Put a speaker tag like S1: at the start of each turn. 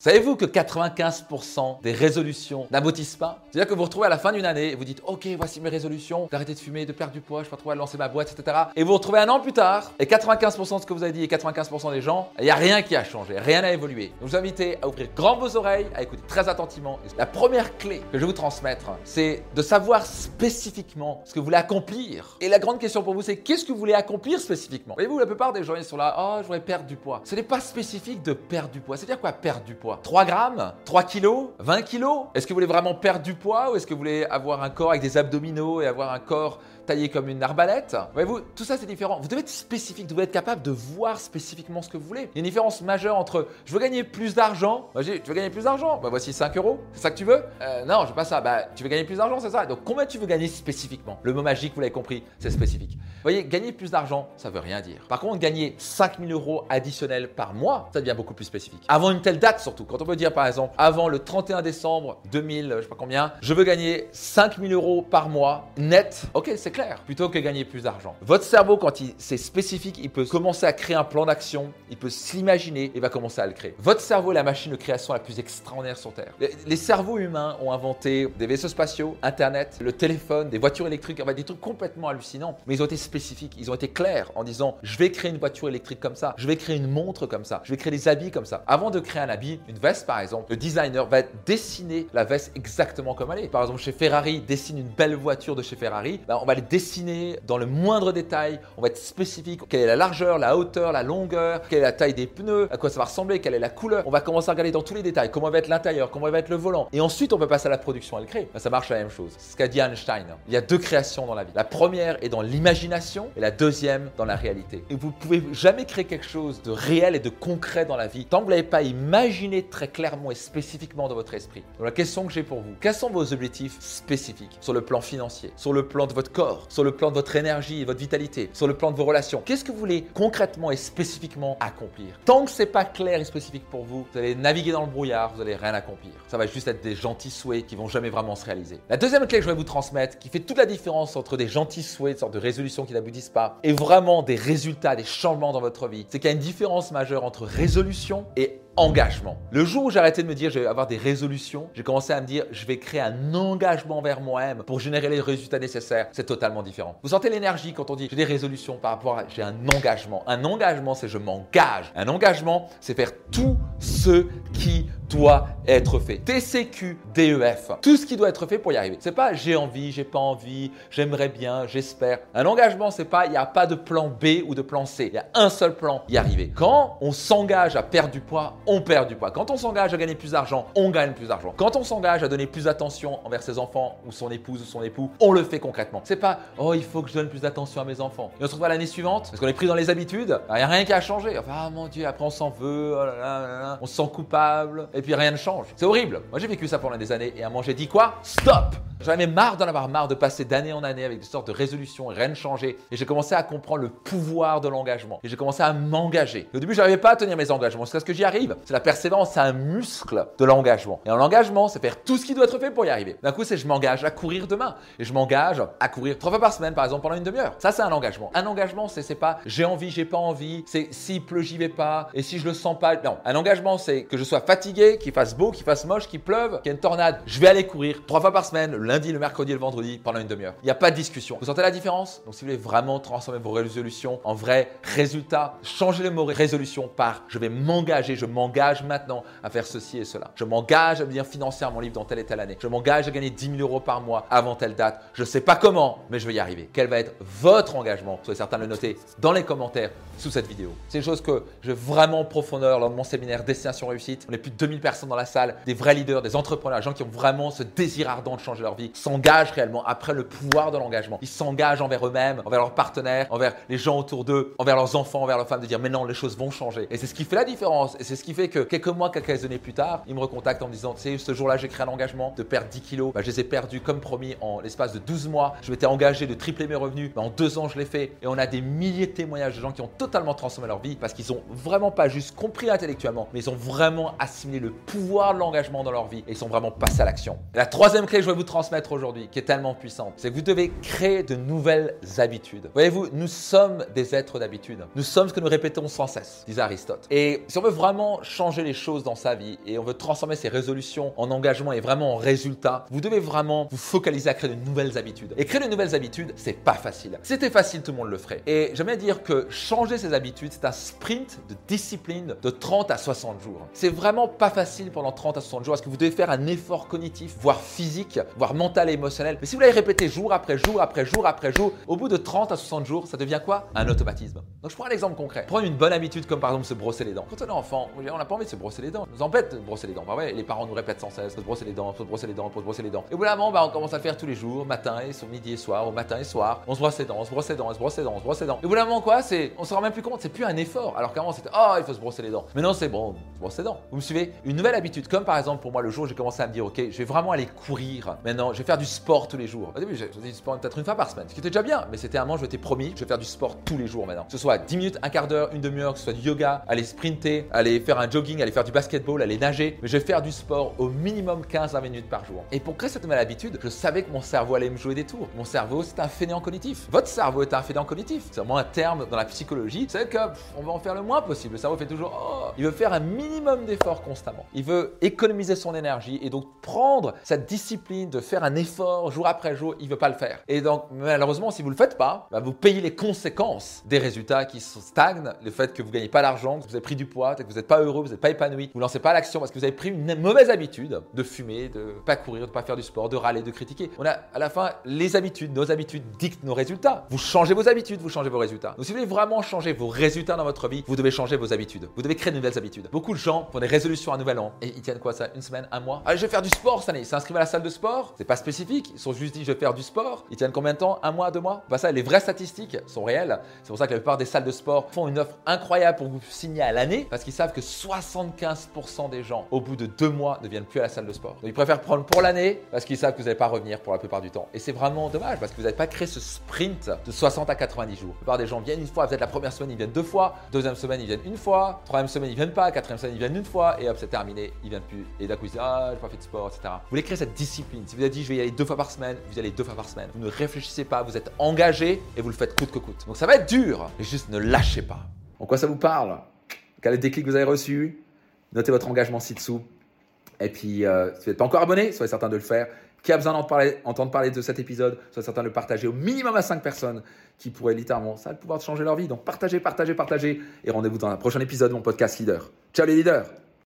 S1: Savez-vous que 95% des résolutions n'aboutissent pas? C'est-à-dire que vous vous retrouvez à la fin d'une année et vous dites Ok, voici mes résolutions, d'arrêter de fumer, de perdre du poids, je sais pas trop, de lancer ma boîte, etc. Et vous vous retrouvez un an plus tard et 95% de ce que vous avez dit et 95% des gens, il n'y a rien qui a changé, rien n'a évolué. Donc je vous invite à ouvrir grand vos oreilles, à écouter très attentivement. La première clé que je vais vous transmettre, c'est de savoir spécifiquement ce que vous voulez accomplir. Et la grande question pour vous, c'est qu'est-ce que vous voulez accomplir spécifiquement? Voyez-vous, la plupart des gens, ils sont là Oh, je voudrais perdre du poids. Ce n'est pas spécifique de perdre du poids. C'est-à-dire quoi perdre du poids? 3 grammes? 3 kilos? 20 kilos? Est-ce que vous voulez vraiment perdre du poids ou est-ce que vous voulez avoir un corps avec des abdominaux et avoir un corps taillé comme une arbalète? Voyez-vous, tout ça c'est différent. Vous devez être spécifique, vous devez être capable de voir spécifiquement ce que vous voulez. Il y a une différence majeure entre je veux gagner plus d'argent. tu veux gagner plus d'argent? Bah voici 5 euros. C'est ça que tu veux? Euh, Non, je veux pas ça. Bah tu veux gagner plus d'argent, c'est ça? Donc combien tu veux gagner spécifiquement? Le mot magique, vous l'avez compris, c'est spécifique. Voyez, gagner plus d'argent, ça veut rien dire. Par contre, gagner 5000 euros additionnels par mois, ça devient beaucoup plus spécifique. Avant une telle date quand on veut dire par exemple avant le 31 décembre 2000, je sais pas combien, je veux gagner 5000 euros par mois net. Ok, c'est clair. Plutôt que gagner plus d'argent. Votre cerveau, quand c'est spécifique, il peut commencer à créer un plan d'action, il peut s'imaginer et va commencer à le créer. Votre cerveau est la machine de création la plus extraordinaire sur Terre. Les, cerveaux humains ont inventé des vaisseaux spatiaux, Internet, le téléphone, des voitures électriques, des trucs complètement hallucinants. Mais ils ont été spécifiques, ils ont été clairs en disant je vais créer une voiture électrique comme ça, je vais créer une montre comme ça, je vais créer des habits comme ça. Avant de créer un habit, une veste par exemple, le designer va dessiner la veste exactement comme elle est. Par exemple, chez Ferrari, dessine une belle voiture de chez Ferrari, ben, on va les dessiner dans le moindre détail, on va être spécifique, quelle est la largeur, la hauteur, la longueur, quelle est la taille des pneus, à quoi ça va ressembler, quelle est la couleur. On va commencer à regarder dans tous les détails, comment va être l'intérieur, comment va être le volant. Et ensuite, on peut passer à la production, elle crée. Ben, ça marche la même chose. C'est ce qu'a dit Einstein. Il y a deux créations dans la vie. La première est dans l'imagination et la deuxième dans la réalité. Et vous pouvez jamais créer quelque chose de réel et de concret dans la vie tant que vous n'avez pas imaginé très clairement et spécifiquement dans votre esprit. Donc la question que j'ai pour vous, quels sont vos objectifs spécifiques sur le plan financier, sur le plan de votre corps, sur le plan de votre énergie et votre vitalité, sur le plan de vos relations? Qu'est-ce que vous voulez concrètement et spécifiquement accomplir? Tant que c'est pas clair et spécifique pour vous, vous allez naviguer dans le brouillard, vous allez rien accomplir. Ça va juste être des gentils souhaits qui vont jamais vraiment se réaliser. La deuxième clé que je vais vous transmettre, qui fait toute la différence entre des gentils souhaits, une sorte de résolutions qui n'aboutissent pas, et vraiment des résultats, des changements dans votre vie, c'est qu'il y a une différence majeure entre résolution et engagement. Le jour où j'ai arrêté de me dire je vais avoir des résolutions, j'ai commencé à me dire je vais créer un engagement vers moi-même pour générer les résultats nécessaires. C'est totalement différent. Vous sentez l'énergie quand on dit j'ai des résolutions par rapport à j'ai un engagement. Un engagement, c'est je m'engage. Un engagement, c'est faire tout ce qui doit être fait. TCQ, DEF. Tout ce qui doit être fait pour y arriver. C'est pas j'ai envie, j'ai pas envie, j'aimerais bien, j'espère. Un engagement, c'est pas il n'y a pas de plan B ou de plan C. Il y a un seul plan, y arriver. Quand on s'engage à perdre du poids, on perd du poids. Quand on s'engage à gagner plus d'argent, on gagne plus d'argent. Quand on s'engage à donner plus d'attention envers ses enfants ou son épouse ou son époux, on le fait concrètement. C'est pas oh il faut que je donne plus d'attention à mes enfants. Et on se retrouve à l'année suivante parce qu'on est pris dans les habitudes. Il n'y a rien qui a changé. Enfin ah, mon dieu, après on s'en veut, oh on se sent coupable et puis rien ne change. C'est horrible. Moi j'ai vécu ça pendant des années et à j'ai dit quoi? Stop J'en avais marre d'en avoir marre de passer d'année en année avec des sortes de résolutions rien ne changeait. Et j'ai commencé à comprendre le pouvoir de l'engagement. Et j'ai commencé à m'engager. Au début, je n'arrivais pas à tenir mes engagements. C'est ce que j'y arrive. C'est la persévérance, c'est un muscle de l'engagement. Et en engagement, c'est faire tout ce qui doit être fait pour y arriver. D'un coup, c'est je m'engage à courir demain. Et je m'engage à courir trois fois par semaine, par exemple, pendant une demi-heure. Ça, c'est un engagement. Un engagement, c'est pas j'ai envie, j'ai pas envie. C'est s'il pleut, j'y vais pas. Et si je le sens pas. Non. Un engagement, c'est que je sois fatigué, qu'il fasse beau, qu'il fasse moche, qu'il pleuve, qu'il y ait une tornade. Je vais aller courir trois fois par semaine, lundi, le mercredi et le vendredi, pendant une demi-heure. Il n'y a pas de discussion. Vous sentez la différence? Donc, si vous voulez vraiment transformer vos résolutions en vrais résultats, changez le mot résolution par je vais m'engager, je m'engage maintenant à faire ceci et cela. Je m'engage à devenir financier mon livre dans telle et telle année. Je m'engage à gagner 10 000 euros par mois avant telle date. Je ne sais pas comment, mais je vais y arriver. Quel va être votre engagement? Soyez certain de le noter dans les commentaires sous cette vidéo. C'est une chose que veux vraiment en profondeur lors de mon séminaire Destination Réussite. On est plus de 2000 personnes dans la salle, des vrais leaders, des entrepreneurs, des gens qui ont vraiment ce désir ardent de changer leur vie, s'engagent réellement après le pouvoir de l'engagement. Ils s'engagent envers eux-mêmes, envers leurs partenaires, envers les gens autour d'eux, envers leurs enfants, envers leurs femmes, de dire mais non, les choses vont changer. Et c'est ce qui fait la différence. Et c'est ce qui fait que quelques mois, quelques années plus tard, ils me recontactent en me disant, tu sais, ce jour-là, j'ai créé un engagement de perdre 10 kilos. Bah, je les ai perdus comme promis en l'espace de 12 mois. Je m'étais engagé de tripler mes revenus. Bah, en deux ans, je l'ai fait. Et on a des milliers de témoignages de gens qui ont totalement transformé leur vie parce qu'ils ont vraiment pas juste compris intellectuellement, mais ils ont vraiment assimilé le pouvoir de l'engagement dans leur vie et ils sont vraiment passés à l'action. La troisième clé que je vais vous transmettre, transmettre aujourd'hui, qui est tellement puissante, c'est que vous devez créer de nouvelles habitudes. Voyez-vous, nous sommes des êtres d'habitude. Nous sommes ce que nous répétons sans cesse, disait Aristote. Et si on veut vraiment changer les choses dans sa vie et on veut transformer ses résolutions en engagement et vraiment en résultat, vous devez vraiment vous focaliser à créer de nouvelles habitudes. Et créer de nouvelles habitudes, c'est pas facile. C'était facile, tout le monde le ferait. Et j'aimerais dire que changer ses habitudes, c'est un sprint de discipline de 30 à 60 jours. C'est vraiment pas facile pendant 30 à 60 jours parce que vous devez faire un effort cognitif, voire physique, voire mental et émotionnel. Mais si vous l'avez répété jour après jour après jour après jour, au bout de 30 à 60 jours, ça devient quoi? Un automatisme. Donc je prends un exemple concret. Prendre une bonne habitude comme par exemple se brosser les dents. Quand on est enfant, on n'a pas envie de se brosser les dents. On nous embête de brosser les dents. Bah ouais, les parents nous répètent sans cesse, faut se brosser les dents, faut se brosser les dents, faut se brosser les dents. Et au bah, on commence à le faire tous les jours, matin et midi et soir, au matin et soir. On se brosse les dents, on se brosse les dents, on se brosse les dents, on se brosse les dents. Et au quoi, c'est on se rend même plus compte, c'est plus un effort. Alors qu'avant c'était oh, il faut se brosser les dents. Mais non, c'est bon, se brosser les dents. Vous me suivez? Une nouvelle habitude comme par exemple pour moi le jour j'ai commencé à me dire OK, je vais vraiment aller courir. Maintenant, je vais faire du sport tous les jours. Au début, j'ai fait du sport peut-être une fois par semaine, ce qui était déjà bien, mais c'était un moment je m'étais promis, je vais faire du sport tous les jours maintenant. Que ce soit 10 minutes, un quart d'heure, une demi-heure, que ce soit du yoga, aller sprinter, aller faire un jogging, aller faire du basketball, aller nager, mais je vais faire du sport au minimum 15 minutes par jour. Et pour créer cette nouvelle habitude, je savais que mon cerveau allait me jouer des tours. Mon cerveau, c'est un fainéant cognitif. Votre cerveau est un fainéant cognitif. C'est vraiment un terme dans la psychologie. C'est que on va en faire le moins possible. Le cerveau fait toujours oh, il veut faire un minimum d'efforts constamment. Il veut économiser son énergie et donc prendre cette discipline de faire un effort jour après jour, il veut pas le faire. Et donc malheureusement, si vous le faites pas, bah, vous payez les conséquences des résultats qui stagnent, le fait que vous gagnez pas d'argent, que vous avez pris du poids, que vous n'êtes pas heureux, vous n'êtes pas épanoui, vous lancez pas l'action parce que vous avez pris une mauvaise habitude de fumer, de pas courir, de pas faire du sport, de râler, de critiquer. On a à la fin les habitudes, nos habitudes dictent nos résultats. Vous changez vos habitudes, vous changez vos résultats. Donc si vous voulez vraiment changer vos résultats dans votre vie, vous devez changer vos habitudes. Vous devez créer de nouvelles habitudes. Beaucoup de gens font des résolutions à nouvel an et ils tiennent quoi ça Une semaine, un mois? Allez, je vais faire du sport cette année. Ils s'inscrivent à la salle de sport. C'est pas spécifique. Ils sont juste dit je vais faire du sport. Ils tiennent combien de temps? Un mois, deux mois? Bah ça, les vraies statistiques sont réelles. C'est pour ça que la plupart des salles de sport font une offre incroyable pour vous signer à l'année parce qu'ils savent que 75% des gens au bout de deux mois ne viennent plus à la salle de sport. Donc ils préfèrent prendre pour l'année parce qu'ils savent que vous n'allez pas revenir pour la plupart du temps. Et c'est vraiment dommage parce que vous n'avez pas créé ce sprint de 60 à 90 jours. La plupart des gens viennent une fois, peut-être la première semaine ils viennent deux fois, deuxième semaine ils viennent une fois, troisième semaine ils viennent pas, quatrième semaine ils viennent une fois et hop c'est terminé, ils viennent plus. Et d'un coup ils disent ah j'ai pas fait de sport, etc. Vous voulez créer cette discipline. Avez dit je vais y aller deux fois par semaine, vous y allez deux fois par semaine. Vous ne réfléchissez pas, vous êtes engagé et vous le faites coûte que coûte. Donc ça va être dur, mais juste ne lâchez pas. En quoi ça vous parle? Quel est le déclic que vous avez reçu? Notez votre engagement ci-dessous. Et puis, euh, si vous n'êtes pas encore abonné, soyez certain de le faire. Qui a besoin d'entendre parler, de cet épisode, soyez certain de le partager au minimum à 5 personnes qui pourraient littéralement, ça a le pouvoir de changer leur vie. Donc partagez, partagez, partagez. Et rendez-vous dans un prochain épisode de mon podcast Leader. Ciao les leaders